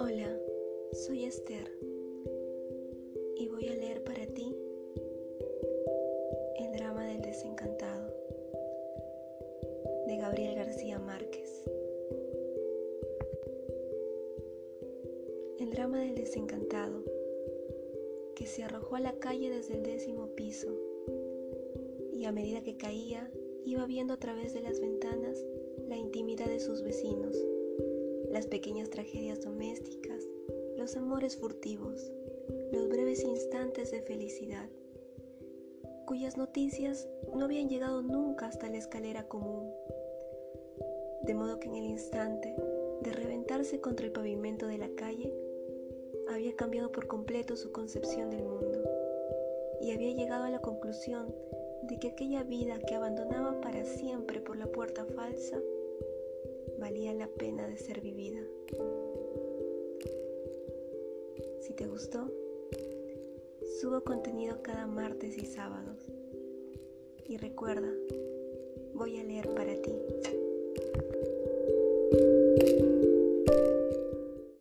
Hola, soy Esther y voy a leer para ti el drama del desencantado de Gabriel García Márquez. El drama del desencantado que se arrojó a la calle desde el décimo piso y a medida que caía iba viendo a través de las ventanas la intimidad de sus vecinos, las pequeñas tragedias domésticas, los amores furtivos, los breves instantes de felicidad, cuyas noticias no habían llegado nunca hasta la escalera común. De modo que en el instante de reventarse contra el pavimento de la calle, había cambiado por completo su concepción del mundo y había llegado a la conclusión de que aquella vida que abandonaba para siempre por la puerta falsa valía la pena de ser vivida. Si te gustó, subo contenido cada martes y sábados. Y recuerda, voy a leer para ti.